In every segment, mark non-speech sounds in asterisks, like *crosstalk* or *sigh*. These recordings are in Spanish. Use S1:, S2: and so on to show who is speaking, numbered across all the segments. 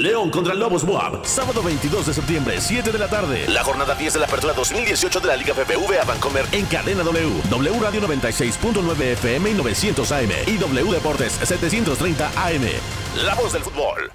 S1: León contra Lobos Moab, sábado 22 de septiembre, 7 de la tarde. La jornada 10 de la apertura 2018 de la Liga BBVA Bancomer en cadena W. W Radio 96.9 FM y 900 AM y W Deportes 730 AM. La voz del fútbol.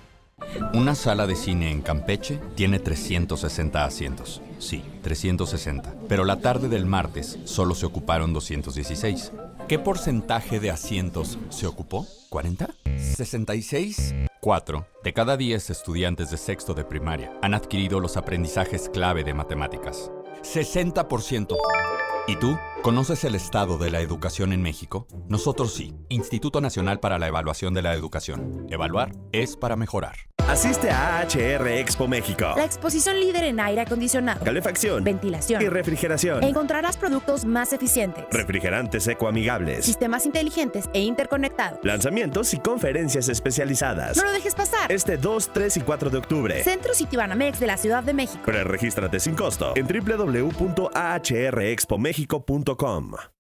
S2: Una sala de cine en Campeche tiene 360 asientos. Sí, 360. Pero la tarde del martes solo se ocuparon 216. ¿Qué porcentaje de asientos se ocupó? ¿40? ¿66? 4 de cada 10 estudiantes de sexto de primaria han adquirido los aprendizajes clave de matemáticas. 60%. ¿Y tú? ¿Conoces el estado de la educación en México? Nosotros sí. Instituto Nacional para la Evaluación de la Educación. Evaluar es para mejorar.
S3: Asiste a AHR Expo México.
S4: La exposición líder en aire acondicionado,
S3: Calefacción.
S4: ventilación
S3: Y refrigeración.
S4: Encontrarás productos más eficientes,
S3: Refrigerantes ecoamigables.
S4: sistemas inteligentes e interconectados.
S3: Lanzamientos y conferencias especializadas.
S4: No lo dejes pasar.
S3: Este 2, 3 y 4 de octubre.
S4: Centro Citibanamex de la Ciudad de México.
S3: Preregístrate sin costo en www.ahrexpomexico.com.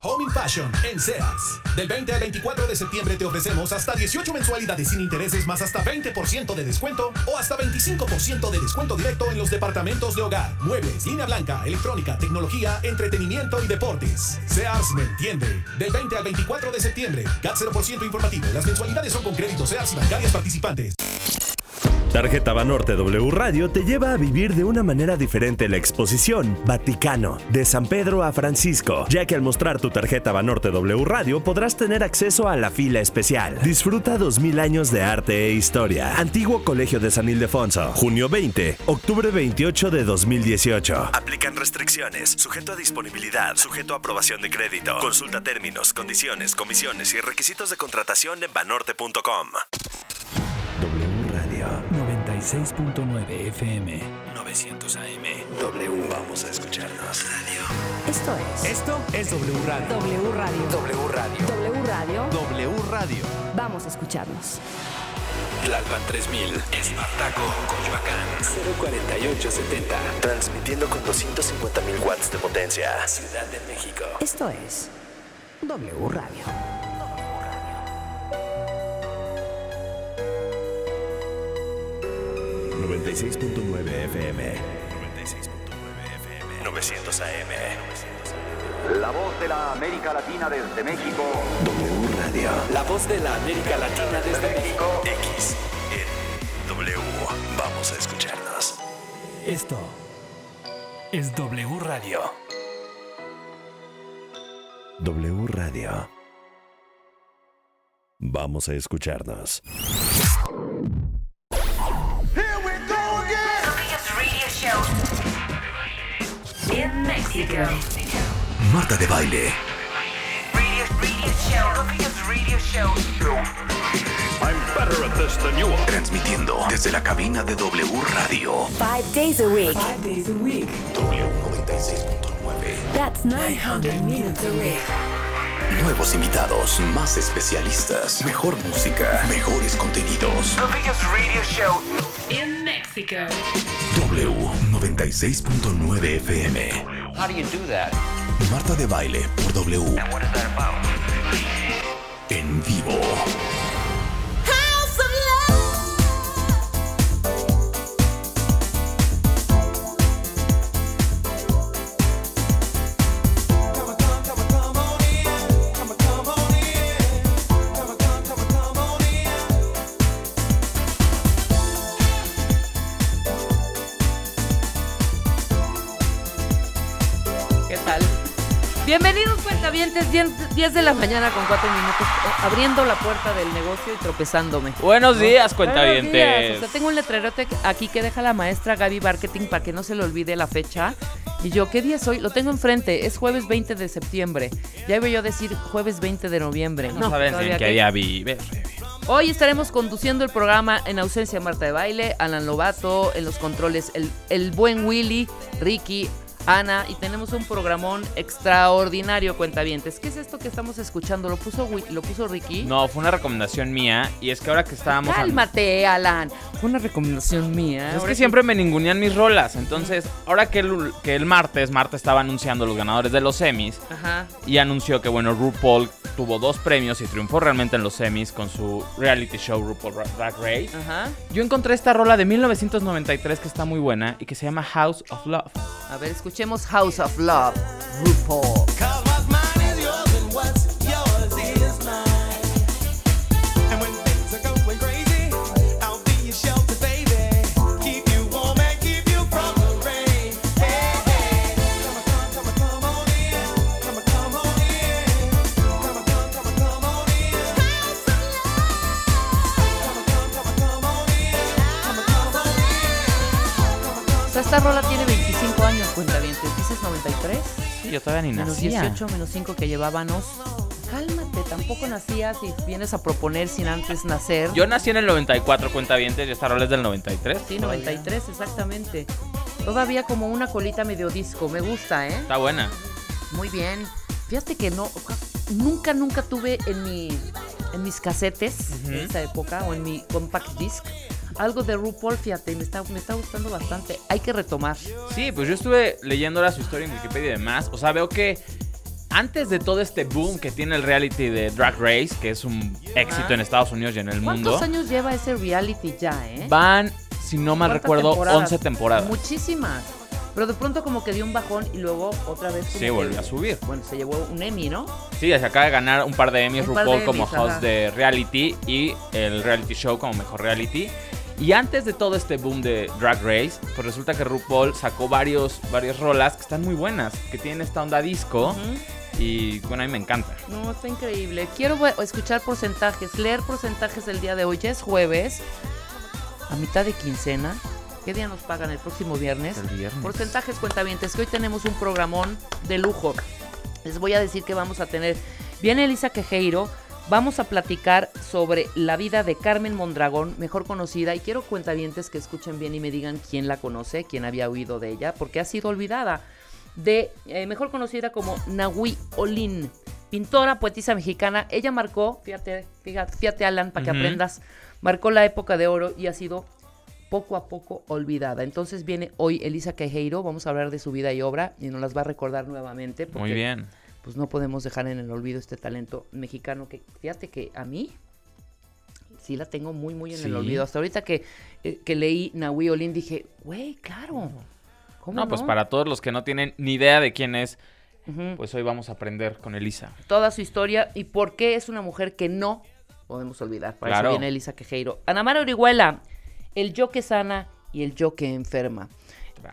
S5: Home in Fashion en Sears. Del 20 al 24 de septiembre te ofrecemos hasta 18 mensualidades sin intereses más hasta 20% de descuento o hasta 25% de descuento directo en los departamentos de hogar, muebles, línea blanca, electrónica, tecnología, entretenimiento y deportes. Sears me entiende. Del 20 al 24 de septiembre, CAT 0% informativo. Las mensualidades son con créditos Sears y bancarias participantes.
S3: Tarjeta Banorte W Radio te lleva a vivir de una manera diferente la exposición Vaticano, de San Pedro a Francisco, ya que al mostrar tu tarjeta Banorte W Radio podrás tener acceso a la fila especial. Disfruta 2000 años de arte e historia. Antiguo Colegio de San Ildefonso, junio 20, octubre 28 de 2018. Aplican restricciones, sujeto a disponibilidad, sujeto a aprobación de crédito. Consulta términos, condiciones, comisiones y requisitos de contratación en banorte.com.
S6: 96.9 FM.
S3: 900 AM. W, vamos a escucharnos. Radio.
S4: Esto es
S6: Esto es W Radio.
S4: W Radio.
S6: W Radio.
S4: W Radio.
S6: W Radio.
S4: Vamos a escucharnos.
S6: Tlalpan 3000. Espartaco, Coyoacán. 04870.
S3: Transmitiendo con 250.000 watts de potencia.
S6: Ciudad de México.
S4: Esto es W Radio.
S3: FM. 96.9 FM. 900 AM.
S7: La voz de la América Latina desde México.
S3: W Radio.
S6: La voz de la América Latina desde México.
S3: X. W. Vamos a escucharnos.
S6: Esto es W Radio.
S3: W Radio. Vamos a escucharnos. Marta de baile.
S8: Radio, radio show. The biggest radio show.
S3: Transmitiendo desde la cabina de W Radio.
S4: Five days a week.
S3: W 96.9.
S4: That's 900 minutes a week.
S3: Nuevos invitados, más especialistas, mejor música, mejores contenidos.
S8: The biggest radio show. In Mexico.
S3: W 96.9 FM.
S7: How do you do that?
S3: Marta de baile por W.
S7: What is that about?
S3: En vivo.
S9: Bienvenidos cuentavientes, 10 10 de la mañana con 4 minutos, eh, abriendo la puerta del negocio y tropezándome.
S10: Buenos días,
S9: Buenos
S10: cuentavientes.
S9: días. O sea, tengo un letrerote aquí que deja la maestra Gaby Marketing para que no se le olvide la fecha. Y yo, ¿qué día es hoy? Lo tengo enfrente, es jueves 20 de septiembre. Ya iba yo a decir jueves 20 de noviembre.
S10: No sabes
S9: todavía
S10: en qué
S9: que-
S10: día vive.
S9: Hoy estaremos conduciendo el programa en ausencia de Marta de Baile, Alan Lobato, en los controles el, el buen Willy, Ricky, Ana, y tenemos un programón extraordinario, cuentavientes. ¿Qué es esto que estamos escuchando? ¿Lo puso, lo puso Ricky?
S10: No, fue una recomendación mía. Y es que ahora que estábamos.
S9: Cálmate, Alan. Fue una recomendación mía.
S10: Es que siempre me ningunean mis rolas. Entonces, ahora que el, que el martes, Marta estaba anunciando los ganadores de los semis.
S9: Ajá.
S10: Y anunció que, bueno, RuPaul tuvo dos premios y triunfó realmente en los semis con su reality show RuPaul Ra- Drag Race.
S9: Ajá.
S10: Yo encontré esta rola de 1993 que está muy buena y que se llama House of Love.
S9: A ver, escuchemos House of Love, RuPaul. 3.
S10: Sí, yo todavía ni
S9: menos
S10: nacía.
S9: Menos 18, menos 5 que llevábamos. Cálmate, tampoco nacías y vienes a proponer sin antes nacer.
S10: Yo nací en el 94, cuenta vientes, y esta rola es del 93.
S9: Sí, todavía. 93, exactamente. Todavía como una colita medio disco, me gusta, ¿eh?
S10: Está buena.
S9: Muy bien. Fíjate que no, nunca, nunca tuve en mi, en mis casetes uh -huh. de esa época o en mi compact disc algo de RuPaul, fíjate, me está, me está gustando bastante. Hay que retomar.
S10: Sí, pues yo estuve leyendo ahora su historia en Wikipedia y demás. O sea, veo que antes de todo este boom que tiene el reality de Drag Race, que es un éxito en Estados Unidos y en el
S9: ¿Cuántos
S10: mundo,
S9: años lleva ese reality ya, eh?
S10: van, si no mal
S9: ¿Cuántas
S10: recuerdo,
S9: temporadas?
S10: 11 temporadas.
S9: Muchísimas. Pero de pronto como que dio un bajón y luego otra vez
S10: Sí, volvió a subir.
S9: Bueno, se llevó un Emmy, ¿no?
S10: Sí, se acaba de ganar un par de Emmys
S9: de
S10: RuPaul como host
S9: ajá.
S10: de reality y el reality show como mejor reality. Y antes de todo este boom de Drag Race, pues resulta que RuPaul sacó varios, varias rolas que están muy buenas, que tienen esta onda disco. Y bueno, a mí me encanta.
S9: No, está increíble. Quiero escuchar porcentajes, leer porcentajes el día de hoy. Ya es jueves, a mitad de quincena. ¿Qué día nos pagan el próximo viernes?
S10: El viernes.
S9: Porcentajes cuentavientes, que hoy tenemos un programón de lujo. Les voy a decir que vamos a tener. Viene Elisa Quejeiro. Vamos a platicar sobre la vida de Carmen Mondragón, mejor conocida, y quiero cuentavientes que escuchen bien y me digan quién la conoce, quién había oído de ella, porque ha sido olvidada. De eh, mejor conocida como Nahui Olin, pintora, poetisa mexicana. Ella marcó, fíjate, fíjate, fíjate Alan, para que aprendas, marcó la época de oro y ha sido poco a poco olvidada. Entonces viene hoy Elisa Quejeiro, vamos a hablar de su vida y obra y nos las va a recordar nuevamente.
S10: Muy bien.
S9: Pues no podemos dejar en el olvido este talento mexicano que, fíjate que a mí sí la tengo muy, muy en el olvido. Hasta ahorita que, eh, que leí Nahui Olin dije, güey, claro. ¿Cómo
S10: No, pues para todos los que no tienen ni idea de quién es, pues hoy vamos a aprender con Elisa.
S9: toda su historia y por qué es una mujer que no podemos olvidar. Para
S10: Claro.
S9: eso viene Elisa Quejeiro. Ana Mara Orihuela, el yo que sana y el yo que enferma.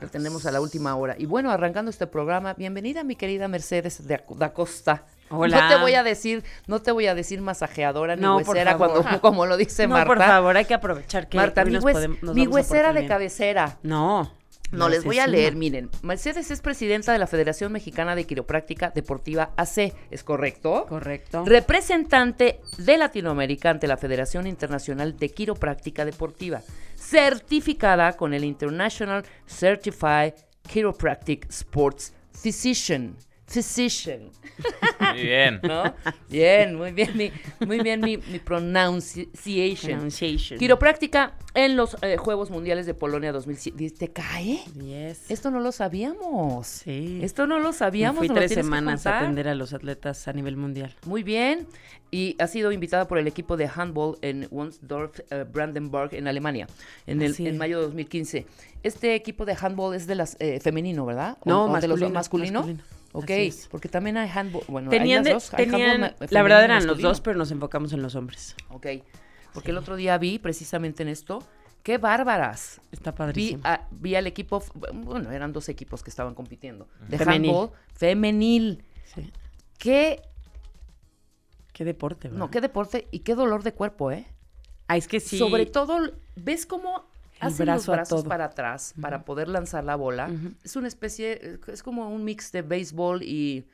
S9: Lo tenemos a la última hora. Y bueno, arrancando este programa, bienvenida mi querida Mercedes de da Costa.
S11: Hola.
S9: No te voy a decir, no te voy a decir masajeadora ni
S11: No,
S9: huesera cuando, *laughs* como lo dice
S11: no,
S9: Marta.
S11: por favor, hay que aprovechar que
S9: Marta,
S11: hoy
S9: mi,
S11: nos
S9: hues-
S11: podemos- nos
S9: mi
S11: vamos a
S9: huesera de cabecera.
S11: No.
S9: No, les
S11: esa
S9: voy a leer, miren. Mercedes es presidenta de la Federación Mexicana de Quiropráctica Deportiva AC, ¿es correcto?
S11: Correcto.
S9: Representante de Latinoamérica ante la Federación Internacional de Quiropráctica Deportiva, certificada con el International Certified Chiropractic Sports Physician. Physician.
S10: Muy bien. *laughs*
S9: ¿No? Bien, muy bien, mi, muy bien mi, mi pronunciation.
S11: Pronunciation.
S9: Quiropráctica en los eh, Juegos Mundiales de Polonia 2007. ¿Te cae?
S11: Yes.
S9: Esto no lo sabíamos.
S11: Sí.
S9: Esto no lo
S11: Me
S9: sabíamos.
S11: fui
S9: nos lo
S11: tres semanas a atender a los atletas a nivel mundial.
S9: Muy bien. Y ha sido invitada por el equipo de handball en Wunsdorf, eh, Brandenburg, en Alemania, en, el, en mayo de 2015. Este equipo de handball es de las eh, femenino, ¿verdad? ¿O-
S11: No,
S9: o de los
S11: masculino,
S9: masculino. Ok, porque también hay handball. Bueno, hay
S11: Tenían,
S9: las dos.
S11: tenían- la verdad eran los dos, pero nos enfocamos en los hombres.
S9: Ok, porque el otro día vi precisamente en esto, qué bárbaras.
S11: Está
S9: Vi,
S11: padrísimo.
S9: a- vi al equipo, bueno, eran dos equipos que estaban compitiendo. De
S11: Femenil.
S9: handball femenil.
S11: Sí.
S9: Qué,
S11: Qué deporte, ¿verdad?
S9: no, qué deporte y qué dolor de cuerpo, ¿eh?
S11: Ah, es que sí.
S9: Sobre todo, ¿ves cómo hacen
S11: brazo
S9: los brazos
S11: todo.
S9: para atrás para poder lanzar la bola? Es una especie, es como un mix de béisbol y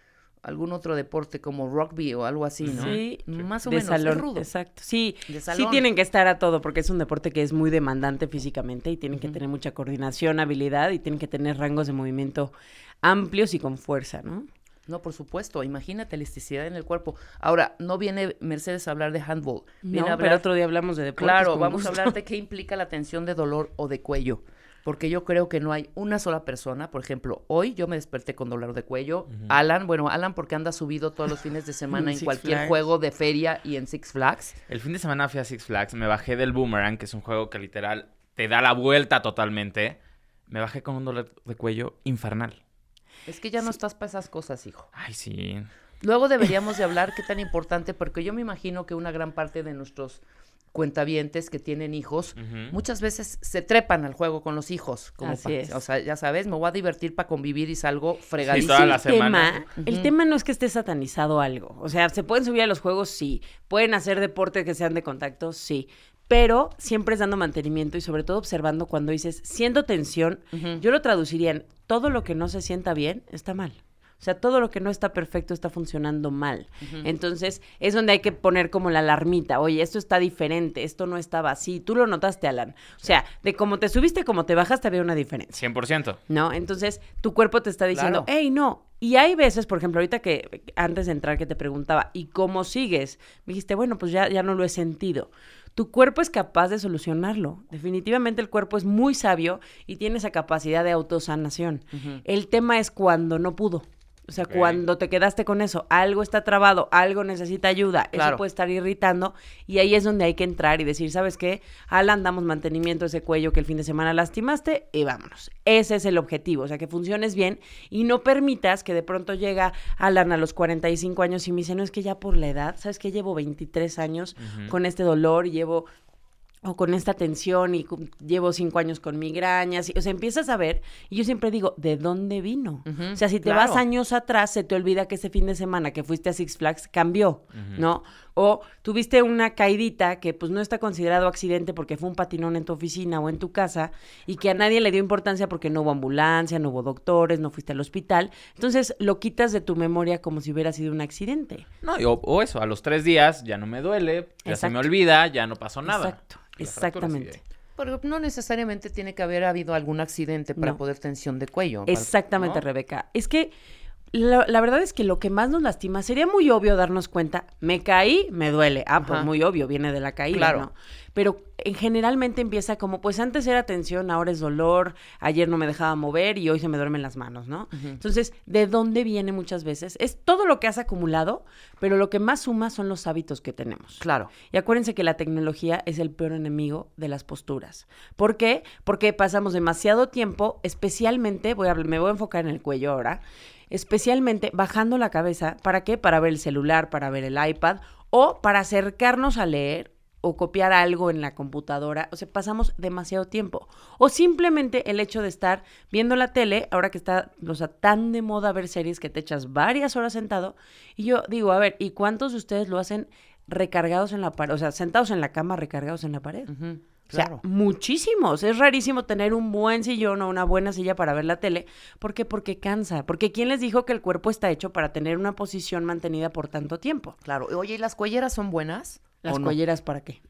S9: algún otro deporte como rugby o algo así, ¿no?
S11: Sí,
S9: Más o
S11: de
S9: menos. es
S11: salón,
S9: rudo.
S11: exacto. Sí,
S9: De
S11: sí tienen que estar a todo porque es un deporte que es muy demandante físicamente y tienen que tener mucha coordinación, habilidad y tienen que tener rangos de movimiento amplios y con fuerza, ¿no?
S9: No, por supuesto. Imagínate elasticidad en el cuerpo. Ahora, no viene Mercedes a hablar de handball. Viene
S11: No,
S9: a
S11: pero
S9: hablar-
S11: otro día hablamos de deportes.
S9: Claro,
S11: con
S9: vamos a hablar de *laughs* qué implica la tensión de dolor o de cuello. Porque yo creo que no hay una sola persona, por ejemplo, hoy yo me desperté con dolor de cuello. Alan, bueno, Alan porque anda subido todos los fines de *laughs* semana en cualquier
S10: Flags.
S9: juego de feria y en Six Flags.
S10: El fin de semana fui a Six Flags, me bajé del Boomerang, que es un juego que literal te da la vuelta totalmente. Me bajé con un dolor de cuello infernal.
S9: Es que ya no estás para esas cosas, hijo.
S10: Ay, sí.
S9: Luego deberíamos de hablar qué tan importante, porque yo me imagino que una gran parte de nuestros cuentavientes que tienen hijos, muchas veces se trepan al juego con los hijos. Como
S11: Así es.
S9: O sea, ya sabes, me voy a divertir para convivir y salgo fregadísimo.
S10: toda la
S11: el tema,
S10: semana.
S11: el
S9: Ujú.
S11: tema no es que esté satanizado algo. O sea, ¿se pueden subir a los juegos? Sí. ¿Pueden hacer deportes que sean de contacto? Sí. Pero siempre es dando mantenimiento y sobre todo observando cuando dices, siento tensión, yo lo traduciría en todo lo que no se sienta bien está mal. O sea, todo lo que no está perfecto está funcionando mal. Entonces, es donde hay que poner como la alarmita. Oye, esto está diferente, esto no estaba así. Tú lo notaste, Alan. O sea, de cómo te subiste, cómo te bajaste, había una diferencia.
S10: 100%.
S11: ¿no? Entonces, tu cuerpo te está diciendo,
S9: Claro.
S11: hey, no. Y hay veces, por ejemplo, ahorita que antes de entrar que te preguntaba, ¿y cómo sigues? Me dijiste, bueno, pues ya, ya no lo he sentido. Tu cuerpo es capaz de solucionarlo. Definitivamente el cuerpo es muy sabio y tiene esa capacidad de autosanación. El tema es cuando no pudo. O sea, cuando te quedaste con eso, algo está trabado, algo necesita ayuda,
S9: Claro.
S11: eso puede estar irritando y ahí es donde hay que entrar y decir, ¿sabes qué? Alan, damos mantenimiento a ese cuello que el fin de semana lastimaste y vámonos. Ese es el objetivo, o sea, que funciones bien y no permitas que de pronto llega Alan a los 45 años y me dice, no, es que ya por la edad, ¿sabes qué? Llevo 23 años con este dolor y llevo o con esta tensión y llevo cinco años con migrañas. y- o sea, empiezas a ver, y yo siempre digo, ¿de dónde vino? O sea, si te
S9: claro.
S11: vas años atrás, se te olvida que ese fin de semana que fuiste a Six Flags cambió, ¿no? O tuviste una caidita que pues no está considerado accidente porque fue un patinón en tu oficina o en tu casa y que a nadie le dio importancia porque no hubo ambulancia, no hubo doctores, no fuiste al hospital. Entonces lo quitas de tu memoria como si hubiera sido un accidente.
S10: No, y o, o eso, a los tres días ya no me duele, ya se me olvida, ya no pasó nada.
S11: Exacto, exactamente.
S9: Pero no necesariamente tiene que haber habido algún accidente para
S11: No.
S9: poder tensión de cuello.
S11: Exactamente,
S9: ¿no?
S11: Rebeca. Es que la, la verdad es que lo que más nos lastima sería muy obvio darnos cuenta, me caí, me duele. Ah, pues muy obvio, viene de la caída,
S9: Claro.
S11: ¿no? Pero en generalmente empieza como, pues antes era tensión, ahora es dolor, ayer no me dejaba mover y hoy se me duermen las manos, ¿no? Entonces, ¿de dónde viene muchas veces? Es todo lo que has acumulado, pero lo que más suma son los hábitos que tenemos.
S9: Claro.
S11: Y acuérdense que la tecnología es el peor enemigo de las posturas. ¿Por qué? Porque pasamos demasiado tiempo, especialmente, voy a, me voy a enfocar en el cuello ahora, especialmente bajando la cabeza. ¿Para qué? Para ver el celular, para ver el iPad o para acercarnos a leer o copiar algo en la computadora. O sea, pasamos demasiado tiempo. O simplemente el hecho de estar viendo la tele, ahora que está, o sea, tan de moda ver series que te echas varias horas sentado. Y yo digo, a ver, ¿y cuántos de ustedes lo hacen recargados en la pared? O sea, sentados en la cama, recargados en la pared. O sea,
S9: Claro.
S11: muchísimos. Es rarísimo tener un buen sillón o una buena silla para ver la tele. ¿Por qué? Porque cansa. Porque ¿quién les dijo que el cuerpo está hecho para tener una posición mantenida por tanto tiempo?
S9: Claro. Oye, ¿y las cuelleras son buenas?
S11: ¿Las
S9: ¿O no?
S11: cuelleras para qué?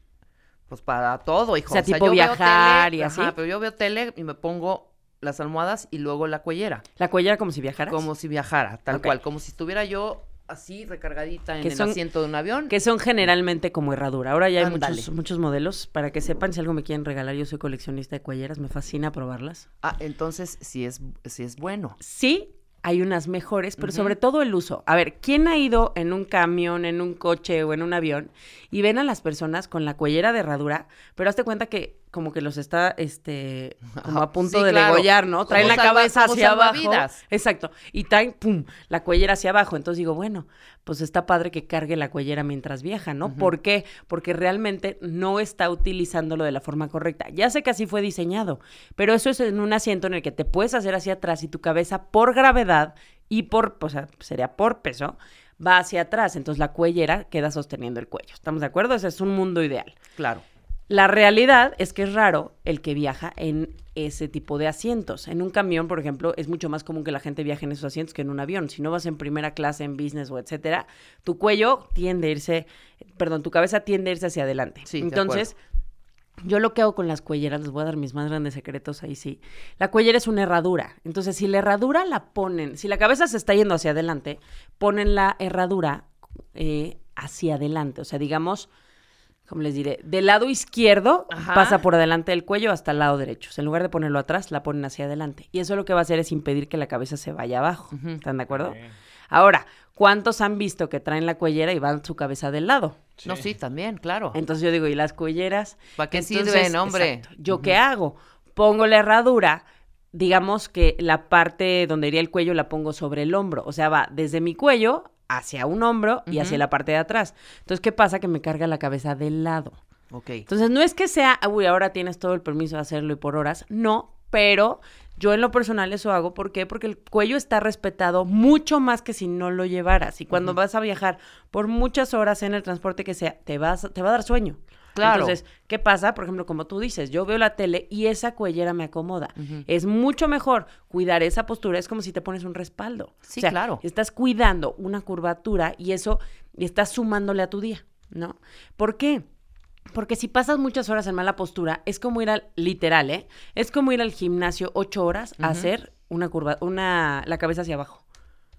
S9: Pues para todo, hijo.
S11: O sea, tipo
S9: yo veo
S11: viajar
S9: tele,
S11: y así.
S9: Ajá, pero yo veo tele y me pongo las almohadas y luego la cuellera.
S11: ¿La cuellera como si viajaras?
S9: Como si viajara, tal cual. Como si estuviera yo así recargadita en
S11: Que
S9: el
S11: son-
S9: asiento de un avión.
S11: Que son generalmente como herradura. Ahora ya hay muchos, muchos modelos. Para que sepan, si algo me quieren regalar, yo soy coleccionista de cuelleras. Me fascina probarlas.
S9: Ah, entonces sí es, sí es bueno.
S11: Sí, hay unas mejores, pero sobre todo el uso. A ver, ¿quién ha ido en un camión, en un coche o en un avión y ven a las personas con la cuellera de herradura, pero hazte cuenta que como que los está, este, *laughs* como a punto
S9: Sí,
S11: de
S9: claro.
S11: degollar, ¿no? Traen la cabeza hacia abajo. Exacto. Y traen, pum, la cuellera hacia abajo. Entonces digo, bueno, pues está padre que cargue la cuellera mientras viaja, ¿no? ¿Por qué? Porque realmente no está utilizándolo de la forma correcta. Ya sé que así fue diseñado, pero eso es en un asiento en el que te puedes hacer hacia atrás y tu cabeza por gravedad y por, o sea, sería por peso, va hacia atrás. Entonces la cuellera queda sosteniendo el cuello. ¿Estamos de acuerdo? Ese es un mundo ideal.
S9: Claro.
S11: La realidad es que es raro el que viaja en ese tipo de asientos. En un camión, por ejemplo, es mucho más común que la gente viaje en esos asientos que en un avión. Si no vas en primera clase, en business o etcétera, tu cuello tiende a irse, perdón, tu cabeza tiende a irse hacia adelante.
S9: Sí,
S11: Entonces, yo lo que hago con las cuelleras, les voy a dar mis más grandes secretos ahí sí. La cuellera es una herradura. Entonces, si la herradura la ponen, si la cabeza se está yendo hacia adelante, ponen la herradura eh, hacia adelante. O sea, digamos, como les diré, del lado izquierdo
S9: Ajá.
S11: pasa por adelante del cuello hasta el lado derecho. O sea, en lugar de ponerlo atrás, la ponen hacia adelante. Y eso lo que va a hacer es impedir que la cabeza se vaya abajo. ¿Están de acuerdo? Ahora, ¿cuántos han visto que traen la cuellera y van su cabeza del lado?
S9: No, sí, también, claro.
S11: Entonces yo digo, ¿y las cuelleras?
S9: ¿Para qué
S11: Entonces,
S9: sirven, hombre?
S11: exacto. ¿Yo qué hago? Pongo la herradura, digamos que la parte donde iría el cuello la pongo sobre el hombro. O sea, va desde mi cuello hacia un hombro y hacia la parte de atrás. Entonces, ¿qué pasa? Que me carga la cabeza del lado.
S9: Ok.
S11: Entonces, no es que sea, uy, ahora tienes todo el permiso de hacerlo y por horas. No, pero yo en lo personal eso hago. ¿Por qué? Porque el cuello está respetado mucho más que si no lo llevaras. Y cuando vas a viajar por muchas horas en el transporte que sea, te, vas, te va a dar sueño.
S9: Claro.
S11: Entonces, ¿qué pasa? Por ejemplo, como tú dices, yo veo la tele y esa cuellera me acomoda. Es mucho mejor cuidar esa postura. Es como si te pones un respaldo.
S9: Sí,
S11: O sea,
S9: claro.
S11: Estás cuidando una curvatura y eso estás sumándole a tu día, ¿no? ¿Por qué? Porque si pasas muchas horas en mala postura, es como ir al, literal, ¿eh? Es como ir al gimnasio ocho horas a hacer una curva, una, la cabeza hacia abajo.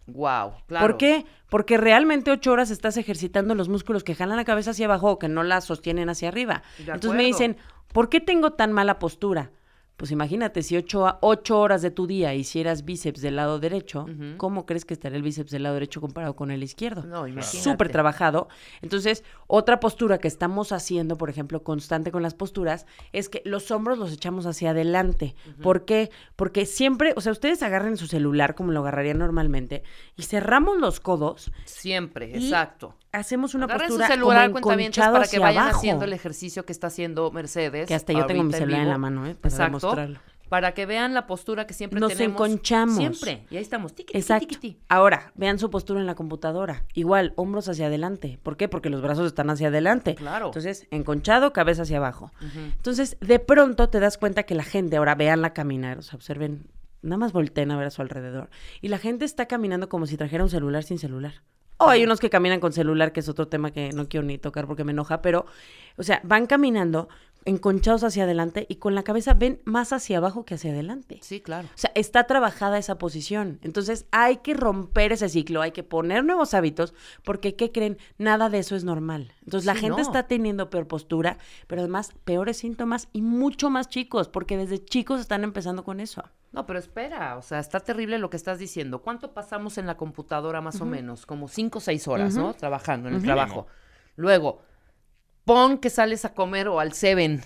S9: Wow, claro.
S11: ¿Por qué? Porque realmente ocho horas estás ejercitando los músculos que jalan la cabeza hacia abajo o que no la sostienen hacia arriba. Entonces me dicen, ¿por qué tengo tan mala postura? Pues imagínate, si ocho, a- ocho horas de tu día hicieras bíceps del lado derecho. ¿cómo crees que estaría el bíceps del lado derecho comparado con el izquierdo?
S9: No, imagínate.
S11: Súper trabajado. Entonces, otra postura que estamos haciendo, por ejemplo, constante con las posturas, es que los hombros los echamos hacia adelante. ¿Por qué? Porque siempre, o sea, ustedes agarren su celular como lo agarrarían normalmente y cerramos los codos,
S9: Siempre,
S11: Y
S9: exacto.
S11: Hacemos una
S9: Agarren su
S11: postura
S9: celular,
S11: como
S9: cuentavientes,
S11: enconchado
S9: para que
S11: hacia
S9: vayan
S11: abajo.
S9: haciendo el ejercicio que está haciendo Mercedes.
S11: Que hasta yo tengo mi celular en la mano, ¿eh? Para
S9: Exacto.
S11: demostrarlo.
S9: Para que vean la postura que siempre
S11: Nos
S9: tenemos.
S11: enconchamos.
S9: Siempre. Y ahí estamos. Tiqui, tiqui,
S11: Exacto. Ahora, vean su postura en la computadora. Igual, hombros hacia adelante. ¿Por qué? Porque los brazos están hacia adelante.
S9: Claro.
S11: Entonces, enconchado, cabeza hacia abajo. Entonces, de pronto te das cuenta que la gente, ahora veanla caminar, o sea, observen, nada más volteen a ver a su alrededor. Y la gente está caminando como si trajera un celular sin celular. O hay unos que caminan con celular, que es otro tema que no quiero ni tocar porque me enoja, pero, o sea, van caminando enconchados hacia adelante y con la cabeza ven más hacia abajo que hacia adelante.
S9: Sí, claro.
S11: O sea, está trabajada esa posición. Entonces, hay que romper ese ciclo, hay que poner nuevos hábitos, porque, ¿qué creen? Nada de eso es normal. Entonces, la gente
S9: no.
S11: está teniendo peor postura, pero además peores síntomas y mucho más chicos, porque desde chicos están empezando con eso.
S9: No, pero espera, o sea, está terrible lo que estás diciendo. ¿Cuánto pasamos en la computadora más o menos? Como cinco o seis horas, ¿no? Trabajando en el trabajo. Luego, pon que sales a comer o al Seven.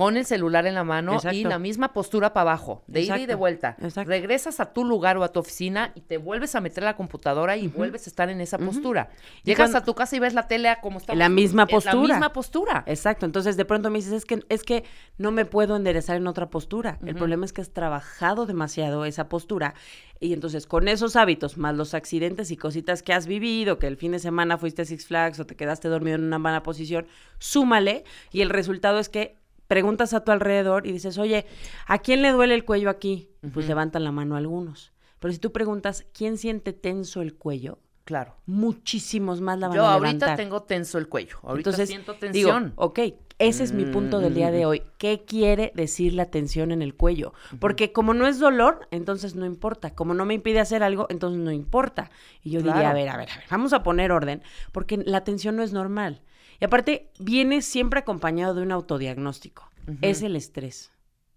S9: Con el celular en la mano y la misma postura para abajo, de ida y de vuelta.
S11: Exacto.
S9: Regresas a tu lugar o a tu oficina y te vuelves a meter a la computadora y vuelves a estar en esa postura. Llegas
S11: cuando-
S9: a tu casa y ves la tele como está.
S11: La misma
S9: La
S11: postura.
S9: misma postura.
S11: Exacto. Entonces, de pronto me dices, es que, es que no me puedo enderezar en otra postura. El problema es que has trabajado demasiado esa postura. Y entonces, con esos hábitos, más los accidentes y cositas que has vivido, que el fin de semana fuiste a Six Flags o te quedaste dormido en una mala posición, súmale. Y el resultado es que preguntas a tu alrededor y dices, oye, ¿a quién le duele el cuello aquí? Pues levantan la mano algunos. Pero si tú preguntas, ¿quién siente tenso el cuello?
S9: Claro.
S11: Muchísimos más la van
S9: Yo
S11: a
S9: ahorita
S11: levantar.
S9: tengo tenso el cuello. Ahorita
S11: Entonces,
S9: siento
S11: digo,
S9: tensión.
S11: ok, ese es mi punto del día de hoy. ¿Qué quiere decir la tensión en el cuello? Porque como no es dolor, entonces no importa. Como no me impide hacer algo, entonces no importa. Y yo diría, a ver, a ver, a ver, vamos a poner orden, porque la tensión no es normal. Y aparte, viene siempre acompañado de un autodiagnóstico. Es el estrés.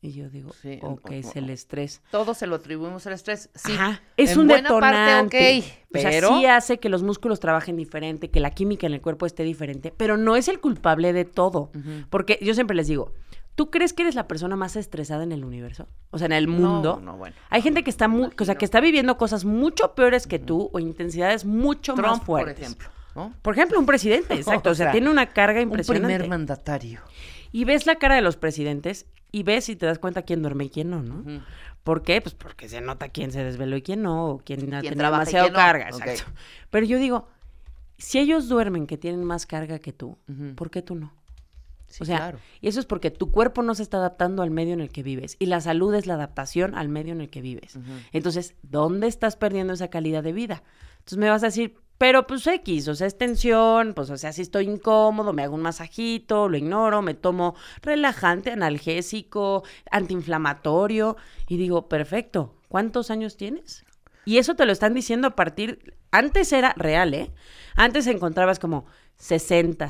S11: Y yo digo,
S9: Sí,
S11: ok, es el estrés.
S9: Todo se lo atribuimos al estrés. Sí.
S11: Ajá, es
S9: en
S11: un
S9: buena
S11: detonante.
S9: parte, ok.
S11: O sea,
S9: Pero
S11: sí hace que los músculos trabajen diferente, que la química en el cuerpo esté diferente, pero no es el culpable de todo. Porque yo siempre les digo, ¿tú crees que eres la persona más estresada en el universo? O sea, en el
S9: No,
S11: mundo.
S9: no, bueno.
S11: Hay gente que está mu- o sea, que está viviendo cosas mucho peores que tú o intensidades mucho más
S9: por
S11: fuertes.
S9: ejemplo. ¿no?
S11: Por ejemplo, un presidente, *laughs* exacto. O sea, tiene una carga
S9: Un
S11: impresionante.
S9: primer mandatario.
S11: Y ves la cara de los presidentes y ves y te das cuenta quién duerme y quién no, ¿no? ¿Por qué? Pues porque se nota quién se desveló y quién no, o quién
S9: Quién y
S11: demasiado
S9: quién no.
S11: carga, exacto. Pero yo digo, si ellos duermen que tienen más carga que tú. ¿por qué tú no? o sea,
S9: claro.
S11: y eso es porque tu cuerpo no se está adaptando al medio en el que vives y la salud es la adaptación al medio en el que vives. Entonces, ¿dónde estás perdiendo esa calidad de vida? Entonces me vas a decir, pero pues X, o sea, es tensión, pues o sea, si estoy incómodo, me hago un masajito, lo ignoro, me tomo relajante, analgésico, antiinflamatorio y digo, perfecto, ¿cuántos años tienes? Y eso te lo están diciendo a partir, antes era real, ¿eh? Antes encontrabas como 60,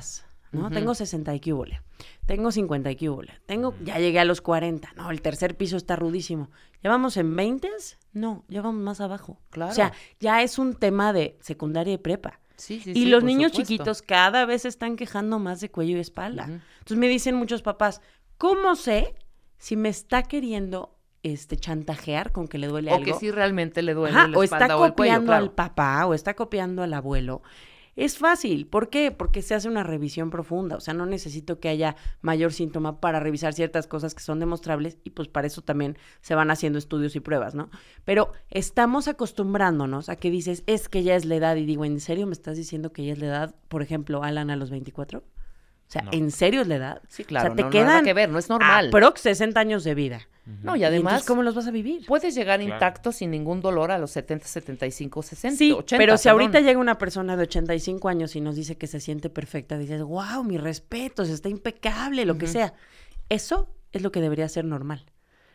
S11: ¿no? Tengo 60 y hubole. Tengo 50 y hubole. Tengo, ya llegué a los 40. No, el tercer piso está rudísimo. ¿Ya vamos en 20? No, ya vamos más abajo.
S9: Claro.
S11: O sea, ya es un tema de secundaria y prepa.
S9: Sí, sí,
S11: y
S9: sí,
S11: los niños
S9: supuesto.
S11: chiquitos cada vez se están quejando más de cuello y espalda. Entonces me dicen muchos papás, ¿cómo sé si me está queriendo este chantajear con que le duele
S9: O
S11: algo?
S9: que sí realmente le duele
S11: Ajá,
S9: la
S11: o está
S9: o el cuello,
S11: copiando
S9: claro.
S11: al papá o está copiando al abuelo. Es fácil. ¿Por qué? Porque se hace una revisión profunda. O sea, no necesito que haya mayor síntoma para revisar ciertas cosas que son demostrables y pues para eso también se van haciendo estudios y pruebas, ¿no? Pero estamos acostumbrándonos a que dices, es que ya es la edad y digo, ¿en serio me estás diciendo que ya es la edad? Por ejemplo, Alan a los 24. O sea,
S9: No.
S11: ¿en serio es la edad?
S9: Sí, claro,
S11: O sea, te
S9: no,
S11: quedan
S9: nada que ver, no es normal.
S11: aprox 60 años de vida.
S9: No, y
S11: ¿Y
S9: además,
S11: entonces cómo los vas a vivir?
S9: puedes llegar
S11: Claro.
S9: intacto sin ningún dolor a los 70, 75, 60,
S11: Sí,
S9: 80.
S11: pero si
S9: perdón.
S11: ahorita llega una persona de 85 años y nos dice que se siente perfecta, dices, wow, mi respeto, está impecable, lo que sea. Eso es lo que debería ser normal.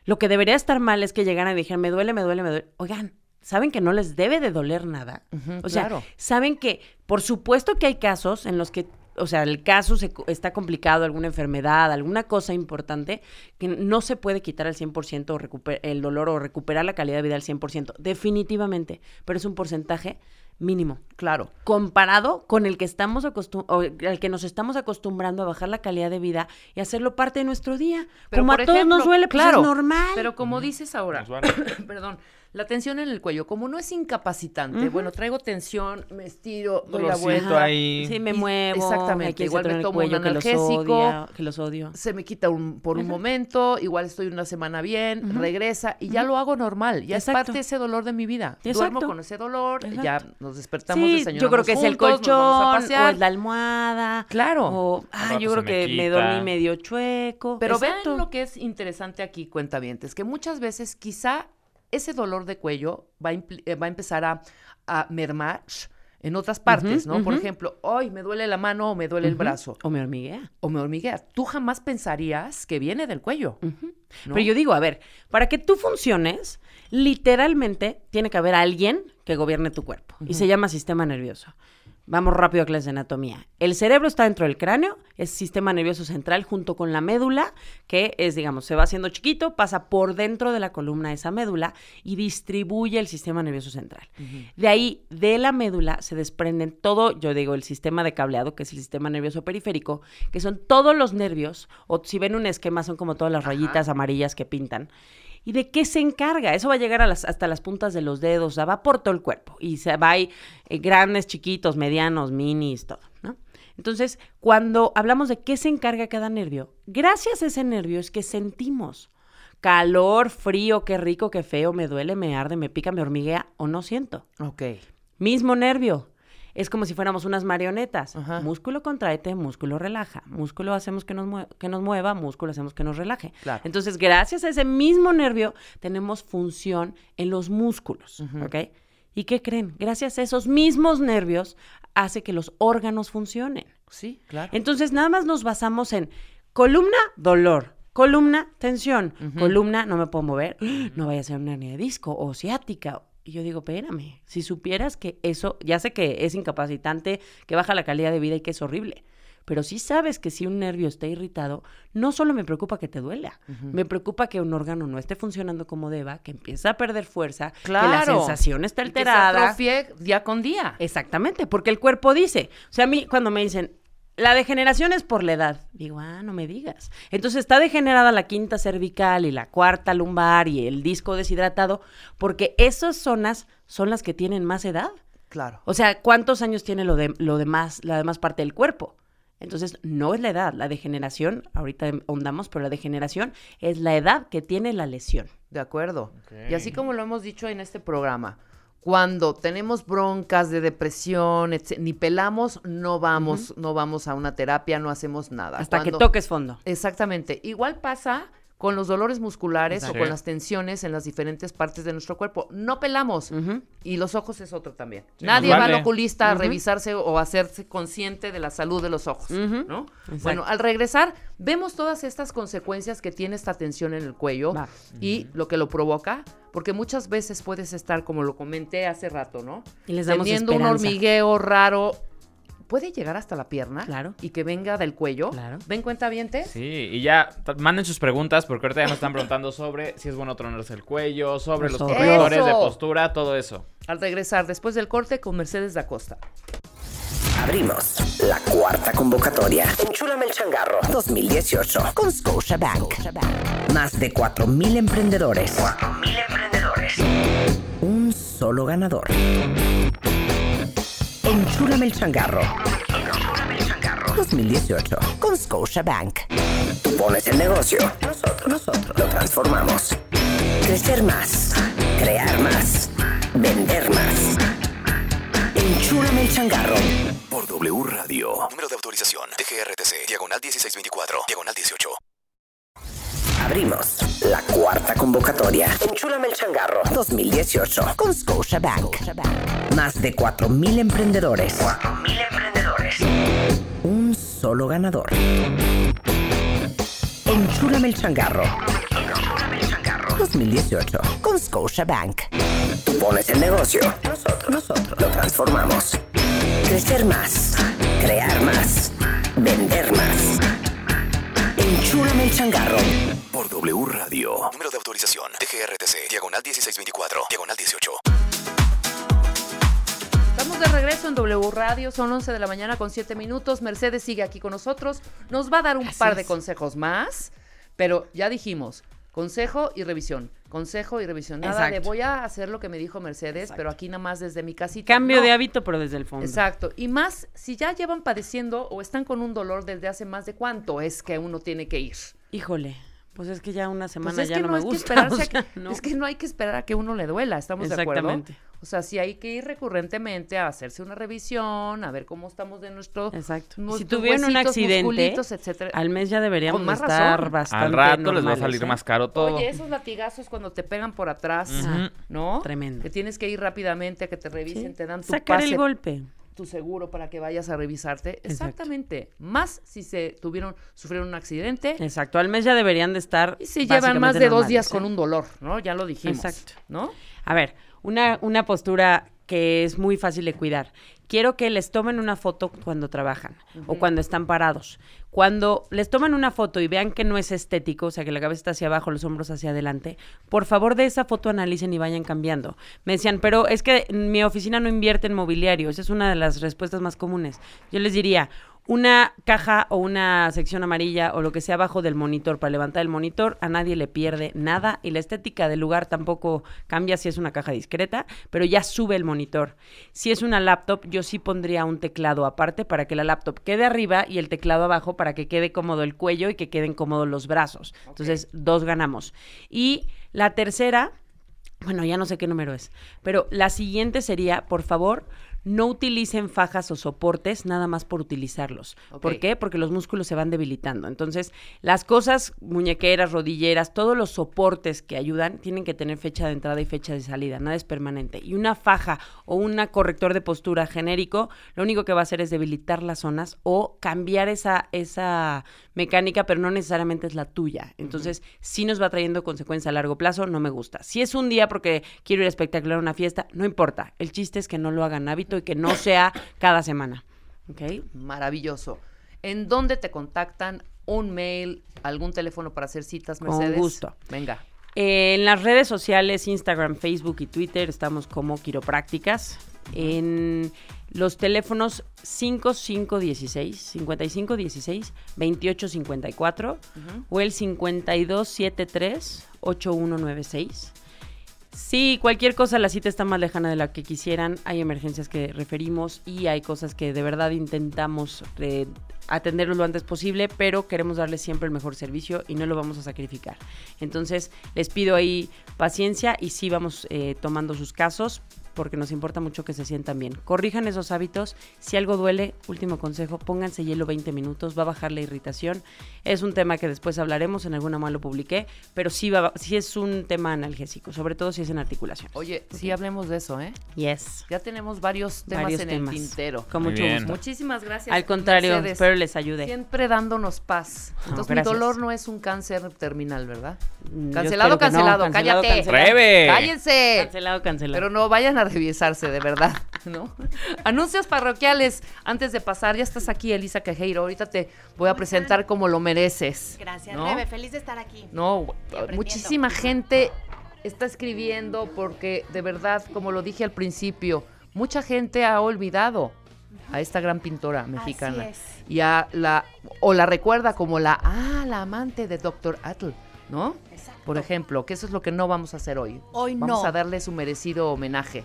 S11: Lo que debería estar mal es que llegaran y dijeran, me duele, me duele, me duele. Oigan, saben que no les debe de doler nada. O sea,
S9: claro.
S11: saben que, por supuesto que hay casos en los que, o sea, el caso se co- está complicado, alguna enfermedad, alguna cosa importante, que no se puede quitar al 100% o recuper- el dolor o recuperar la calidad de vida al 100%, definitivamente, pero es un porcentaje mínimo.
S9: Claro.
S11: Comparado con el que estamos acostum- o al que nos estamos acostumbrando a bajar la calidad de vida y hacerlo parte de nuestro día.
S9: Pero,
S11: como a todos nos duele, pues
S9: claro,
S11: es normal.
S9: Pero como dices ahora, *coughs* perdón, la tensión en el cuello, como no es incapacitante, bueno, traigo tensión, me estiro, doy la
S10: Dolorcito
S9: vuelta.
S10: ahí.
S11: Sí, me muevo.
S9: Exactamente, igual me
S11: el
S9: tomo
S11: cuello
S9: un
S11: que los
S9: analgésico,
S11: odia, que los odio.
S9: se me quita un, por un momento, igual estoy una semana bien, regresa y ya lo hago normal, ya
S11: Exacto.
S9: es parte de ese dolor de mi vida. Duermo con ese dolor, ya nos despertamos,
S11: Sí,
S9: desayunamos
S11: yo creo que es el colchón o es la almohada.
S9: Claro.
S11: O, ah, yo creo
S10: me
S11: que me
S10: quita.
S11: dormí medio chueco.
S9: Pero
S11: Exacto.
S9: vean lo que es interesante aquí, cuentavientes, que muchas veces quizá ese dolor de cuello va a, eh, va a empezar a, a mermar en otras partes, ¿no? Por ejemplo, hoy me duele la mano o me duele el brazo.
S11: O me hormiguea.
S9: O me hormiguea. Tú jamás pensarías que viene del cuello. ¿no?
S11: Pero yo digo, a ver, para que tú funciones, literalmente tiene que haber alguien que gobierne tu cuerpo. Y se llama sistema nervioso. Vamos rápido a clase de anatomía. El cerebro está dentro del cráneo, es sistema nervioso central junto con la médula, que es, digamos, se va haciendo chiquito, pasa por dentro de la columna de esa médula y distribuye el sistema nervioso central. De ahí, de la médula, se desprenden todo, yo digo, el sistema de cableado, que es el sistema nervioso periférico, que son todos los nervios, o si ven un esquema, son como todas las rayitas amarillas que pintan. ¿Y de qué se encarga? Eso va a llegar a las, hasta las puntas de los dedos, o sea, va por todo el cuerpo. Y se va ahí, eh, grandes, chiquitos, medianos, minis, todo, ¿no? Entonces, cuando hablamos de qué se encarga cada nervio, gracias a ese nervio es que sentimos calor, frío, qué rico, qué feo, me duele, me arde, me pica, me hormiguea o no siento.
S9: Ok.
S11: Mismo nervio. Es como si fuéramos unas marionetas. Músculo contraete, músculo relaja. Músculo hacemos que nos, que nos mueva, músculo hacemos que nos relaje.
S9: Claro.
S11: Entonces, gracias a ese mismo nervio, tenemos función en los músculos. ¿Ok? ¿Y qué creen? Gracias a esos mismos nervios hace que los órganos funcionen.
S9: Sí, claro.
S11: Entonces, nada más nos basamos en columna, dolor. Columna, tensión. Columna, no me puedo mover. No vaya a ser una hernia de disco o ciática. Y yo digo, espérame, si supieras que eso, ya sé que es incapacitante, que baja la calidad de vida y que es horrible. Pero sí sabes que si un nervio está irritado, no solo me preocupa que te duela, me preocupa que un órgano no esté funcionando como deba, que empieza a perder fuerza, que la
S9: Claro.
S11: sensación está
S9: Y que se
S11: alterada.
S9: atrofie día con día.
S11: Exactamente, porque el cuerpo dice, o sea, a mí cuando me dicen, la degeneración es por la edad, digo, ah, no me digas. Entonces está degenerada la quinta cervical y la cuarta lumbar y el disco deshidratado, porque esas zonas son las que tienen más edad.
S9: Claro.
S11: O sea, ¿cuántos años tiene lo, de, lo demás, la demás parte del cuerpo? Entonces, no es la edad, la degeneración, ahorita ondamos, pero la degeneración es la edad que tiene la lesión.
S9: De acuerdo. Y así como lo hemos dicho en este programa, Cuando tenemos broncas de depresión, etc- ni pelamos, no vamos, no vamos a una terapia, no hacemos nada.
S11: Hasta que toques fondo.
S9: Exactamente. Igual pasa con los dolores musculares
S11: Exacto.
S9: o con las tensiones en las diferentes partes de nuestro cuerpo. No pelamos. Y los ojos es otro también.
S10: Sí,
S9: Nadie va al oculista a revisarse o a hacerse consciente de la salud de los ojos. ¿no?
S11: Exacto.
S9: Bueno, al regresar vemos todas estas consecuencias que tiene esta tensión en el cuello
S11: Va.
S9: y lo que lo provoca, porque muchas veces puedes estar, como lo comenté hace rato, ¿no?
S11: Y les damos
S9: Teniendo un hormigueo raro. Puede llegar hasta la pierna
S11: Claro.
S9: y que venga del cuello.
S11: Claro.
S9: ¿Ven cuenta
S10: Sí, y ya manden sus preguntas porque ahorita ya nos están preguntando sobre si es bueno tronarse el cuello, sobre
S11: Los
S10: los correctores de postura, todo eso.
S9: Al regresar después del corte con Mercedes da Costa.
S12: Abrimos la cuarta convocatoria. Enchúlame el changarro 2018 con Scotiabank. Más de 4.000 emprendedores. 4.000 emprendedores. Un solo ganador. Enchúlame el changarro. 2018 con Scotiabank. Tú pones el negocio. Nosotros, nosotros lo transformamos. Crecer más. Crear más. Vender más. Enchúlame el changarro.
S1: Por W Radio. Número de autorización. DGRTC. Diagonal 1624. Diagonal 18.
S12: Abrimos la cuarta convocatoria. Enchúlame el changarro 2018 con Scotiabank. Más de 4.000 emprendedores. 4.000 emprendedores. Un solo ganador. Enchúlame el changarro. 2018 con Scotiabank. Tú pones el negocio. Nosotros, nosotros lo transformamos. Crecer más. Crear más. Vender más. Enchúlame el changarro.
S1: Por W Radio. Número de autorización. DGRTC. Diagonal 1624. Diagonal 18.
S9: Estamos de regreso en W Radio, son 11 de la mañana con 7 minutos. Mercedes sigue aquí con nosotros. Nos va a dar un par de consejos más, pero ya dijimos, consejo y revisión. Consejo y revisión. Nada de voy a hacer lo que me dijo Mercedes, pero aquí nada más desde mi casita.
S11: Cambio
S9: No.
S11: de hábito, pero desde el fondo.
S9: Exacto. Y más, si ya llevan padeciendo o están con un dolor desde hace más de cuánto es que uno tiene que ir.
S11: Híjole, pues es que ya una
S9: Pues
S11: semana
S9: es
S11: ya
S9: que
S11: no,
S9: no,
S11: me
S9: que
S11: gusta. *laughs*
S9: esperarse
S11: o
S9: a
S11: sea,
S9: que-
S11: no.
S9: Es que no hay que esperar a que uno le duela, ¿estamos de acuerdo?
S11: Exactamente.
S9: O sea, sí hay que ir recurrentemente a hacerse una revisión, a ver cómo estamos de nuestro
S11: Exacto. Si tuvieron un accidente,
S9: etcétera.
S11: al mes ya deberíamos
S9: Con más
S11: estar
S9: razón.
S11: bastante
S10: Al rato les va a salir
S11: ¿eh?
S10: más caro todo.
S9: Oye, esos latigazos cuando te pegan por atrás. ¿no?
S11: Tremendo.
S9: Que tienes que ir rápidamente a que te revisen,
S11: Sí.
S9: te dan tu
S11: Sacar
S9: pase,
S11: el golpe.
S9: Tu seguro para que vayas a revisarte.
S11: Exacto.
S9: Exactamente. Más si se tuvieron, sufrieron un accidente.
S11: Exacto, al mes ya deberían de estar
S9: Y si llevan más de dos días
S11: ¿eh?
S9: con un dolor, ¿no? Ya lo dijimos.
S11: Exacto.
S9: ¿No?
S11: A ver, una, una postura que es muy fácil de cuidar. Quiero que les tomen una foto cuando trabajan o cuando están parados. Cuando les tomen una foto y vean que no es estético, o sea, que la cabeza está hacia abajo, los hombros hacia adelante, por favor de esa foto analicen y vayan cambiando. Me decían, pero es que mi oficina no invierte en mobiliario. Esa es una de las respuestas más comunes. Yo les diría, una caja o una sección amarilla o lo que sea abajo del monitor para levantar el monitor, a nadie le pierde nada y la estética del lugar tampoco cambia si es una caja discreta, pero ya sube el monitor. Si es una laptop, yo sí pondría un teclado aparte para que la laptop quede arriba y el teclado abajo para que quede cómodo el cuello y que queden cómodos los brazos. Entonces, dos ganamos. Y la tercera, bueno, ya no sé qué número es, pero la siguiente sería, por favor, no utilicen fajas o soportes nada más por utilizarlos. ¿Por qué? Porque los músculos se van debilitando. Entonces, las cosas, muñequeras, rodilleras, todos los soportes que ayudan tienen que tener fecha de entrada y fecha de salida. Nada es permanente. Y una faja o un corrector de postura genérico, lo único que va a hacer es debilitar las zonas o cambiar esa, esa mecánica, pero no necesariamente es la tuya. Entonces, sí nos va trayendo consecuencias a largo plazo, no me gusta. Si es un día porque quiero ir a espectacular a una fiesta, no importa. El chiste es que no lo hagan hábito y que no sea cada semana. ¿Ok?
S9: Maravilloso. ¿En dónde te contactan? ¿Un mail? ¿Algún teléfono para hacer citas,
S11: Con
S9: Mercedes?
S11: gusto.
S9: Venga.
S11: Eh, en las redes sociales, Instagram, Facebook y Twitter, estamos como quiroprácticas. En los teléfonos 5516, 5516, 2854 o el 5273 8196. Sí, cualquier cosa, la cita está más lejana de la que quisieran. Hay emergencias que referimos y hay cosas que de verdad intentamos eh, atenderlos lo antes posible, pero queremos darles siempre el mejor servicio y no lo vamos a sacrificar. Entonces, les pido ahí paciencia y sí vamos eh, tomando sus casos, porque nos importa mucho que se sientan bien. Corrijan esos hábitos. Si algo duele, último consejo, pónganse hielo 20 minutos, va a bajar la irritación. Es un tema que después hablaremos, en alguna más lo publiqué, pero sí, va, sí es un tema analgésico, sobre todo si es en articulación.
S9: Oye, sí hablemos de eso, ¿eh?
S11: Yes.
S9: Ya tenemos varios temas
S11: Varios
S9: en
S11: temas.
S9: el tintero.
S11: Con Muy mucho bien. gusto.
S9: Muchísimas gracias.
S11: Al contrario,
S9: Mercedes.
S11: espero les ayude.
S9: Siempre dándonos paz.
S11: No,
S9: Entonces, mi dolor no es un cáncer terminal, ¿verdad? Cancelado,
S11: que no,
S9: cancelado,
S11: cancelado,
S9: cállate.
S11: cancelado. ¡Breve!
S9: Cállense.
S11: Cancelado, cancelado.
S9: Pero no vayan a revisarse, de verdad, ¿no? Anuncios parroquiales. Antes de pasar, ya estás aquí, Elisa Quejeiro. Ahorita te voy a presentar como lo mereces.
S13: Gracias,
S9: ¿no?
S13: Rebe, feliz de estar aquí.
S9: No,
S13: aprendiendo.
S9: muchísima gente está escribiendo porque de verdad, como lo dije al principio, mucha gente ha olvidado a esta gran pintora mexicana.
S13: es.
S9: Y a la o la recuerda como la ah, la amante de Dr. Atle, ¿no? Por ejemplo, que eso es lo que no vamos a hacer hoy.
S13: Hoy
S9: vamos
S13: no.
S9: a darle su merecido homenaje.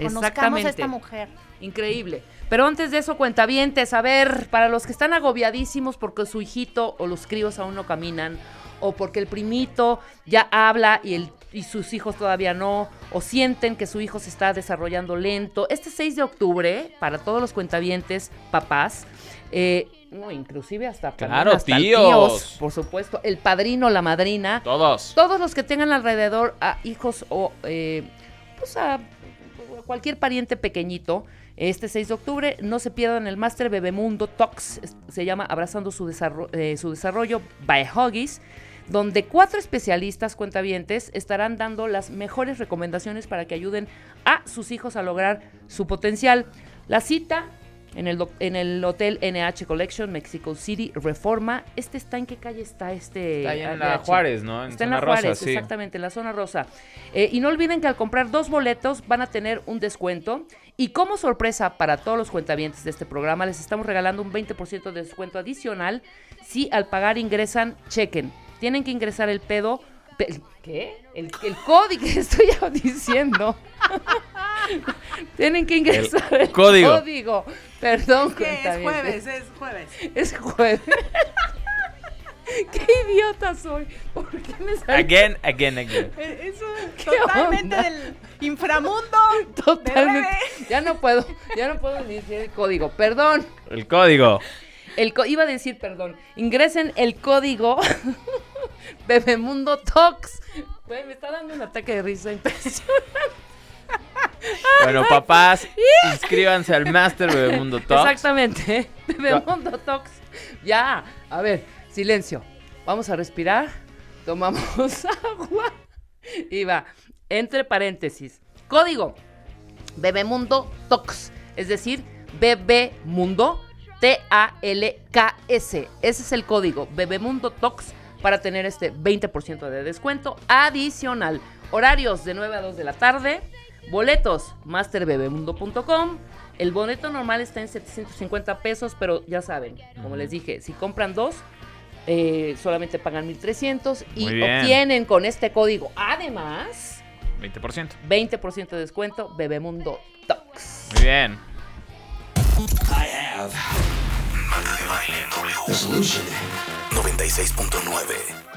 S13: Conozcamos a esta mujer.
S9: Increíble. Pero antes de eso, cuentavientes, a ver, para los que están agobiadísimos porque su hijito o los críos aún no caminan, o porque el primito ya habla y, el, y sus hijos todavía no, o sienten que su hijo se está desarrollando lento. Este 6 de octubre, para todos los cuentavientes, papás, eh, no, inclusive hasta,
S10: Claro,
S9: hasta el
S10: tíos.
S9: por supuesto, el padrino, la madrina,
S10: Todos.
S9: todos los que tengan alrededor a hijos o eh, pues a cualquier pariente pequeñito, este 6 de octubre, no se pierdan el Máster Bebemundo Talks, se llama Abrazando su, desarro- eh, su desarrollo by Huggies, donde cuatro especialistas cuentavientes estarán dando las mejores recomendaciones para que ayuden a sus hijos a lograr su potencial. La cita en el, en el Hotel NH Collection, Mexico City, Reforma. ¿Este está en qué calle está este?
S10: Está ahí en la? Juárez, ¿no? En
S9: está en la
S10: rosa,
S9: Juárez,
S10: sí.
S9: exactamente, en la zona rosa. Eh, y no olviden que al comprar dos boletos van a tener un descuento. Y como sorpresa para todos los cuentavientes de este programa, les estamos regalando un 20% de descuento adicional si al pagar ingresan, chequen. Tienen que ingresar el pedo. pe- ¿Qué? El, el código que *laughs* estoy diciendo. *laughs* Tienen que ingresar el,
S10: código.
S9: código. Perdón,
S13: Es que es jueves, es jueves.
S9: Es jueves. *laughs* ¡Qué idiota soy! ¿Por qué me sale?
S10: Again, again, again.
S13: Eh, Eso *laughs*
S9: ¿Qué
S13: totalmente
S9: onda?
S13: del inframundo.
S9: Totalmente. Ya no puedo, ya no puedo decir el código. Perdón.
S10: El código.
S9: El co- iba a decir perdón. Ingresen el código *laughs* Bebemundo Talks. Güey, me está dando un ataque de risa impresionante.
S10: Bueno, papás, inscríbanse al Master Bebemundo Talks.
S9: Exactamente. *laughs* Bebemundo Talks. Ya. A ver, silencio. Vamos a respirar. Tomamos *laughs* agua. Y va. Entre paréntesis. Código. Bebemundo Talks. Es decir, Bebemundo T-A-L-K-S. Ese es el código. Bebemundo Talks para tener este 20% de descuento adicional. Horarios de 9 a 2 de la tarde. Boletos, masterbebemundo.com. El boleto normal está en 750 pesos, pero ya saben, como les dije, si compran dos, eh, solamente pagan 1300 y obtienen con este código, además,
S10: 20%.
S9: 20% de descuento, Bebemundo Talks.
S10: Muy bien.
S1: I have. Marta de baile W. Resolution 96.9.